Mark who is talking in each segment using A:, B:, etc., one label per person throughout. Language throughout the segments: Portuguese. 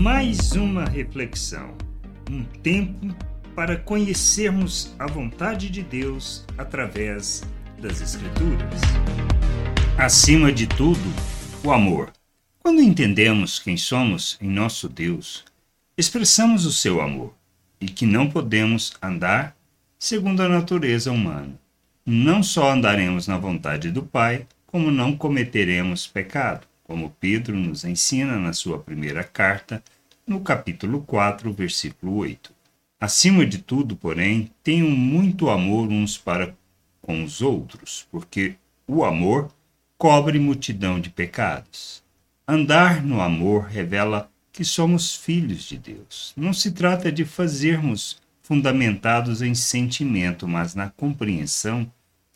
A: Mais uma reflexão, um tempo para conhecermos a vontade de Deus através das Escrituras. Acima de tudo, o amor. Quando entendemos quem somos em nosso Deus, expressamos o seu amor e que não podemos andar segundo a natureza humana. Não só andaremos na vontade do Pai, como não cometeremos pecado, como Pedro nos ensina na sua primeira carta, no capítulo 4, versículo 8. Acima de tudo, porém, tenham muito amor uns para com os outros, porque o amor cobre multidão de pecados. Andar no amor revela que somos filhos de Deus. Não se trata de fazermos fundamentados em sentimento, mas na compreensão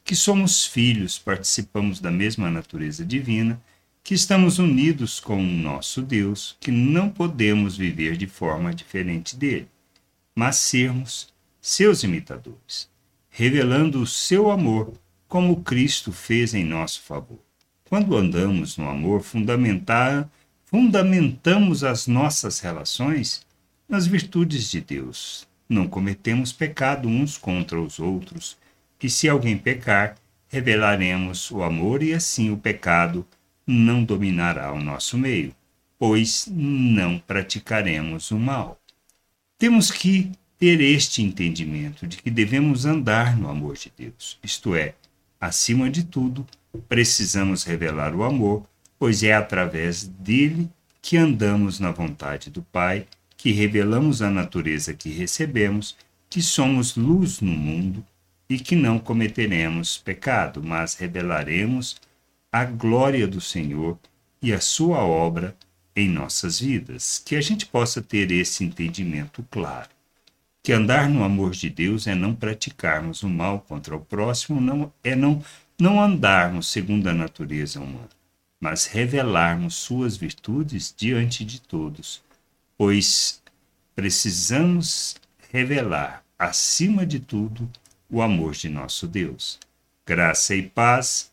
A: que somos filhos, participamos da mesma natureza divina, que estamos unidos com o nosso Deus, que não podemos viver de forma diferente dele, mas sermos seus imitadores, revelando o seu amor como Cristo fez em nosso favor. Quando andamos no amor, fundamentar, fundamentamos as nossas relações nas virtudes de Deus, não cometemos pecado uns contra os outros, que se alguém pecar, revelaremos o amor e assim o pecado não dominará o nosso meio, pois não praticaremos o mal. Temos que ter este entendimento de que devemos andar no amor de Deus, isto é, acima de tudo, precisamos revelar o amor, pois é através dele que andamos na vontade do Pai que revelamos a natureza que recebemos, que somos luz no mundo e que não cometeremos pecado, mas revelaremos a glória do Senhor e a sua obra em nossas vidas. Que a gente possa ter esse entendimento claro. Que andar no amor de Deus é não praticarmos o mal contra o próximo, não é não não andarmos segundo a natureza humana, mas revelarmos suas virtudes diante de todos pois precisamos revelar, acima de tudo, o amor de nosso Deus. Graça e paz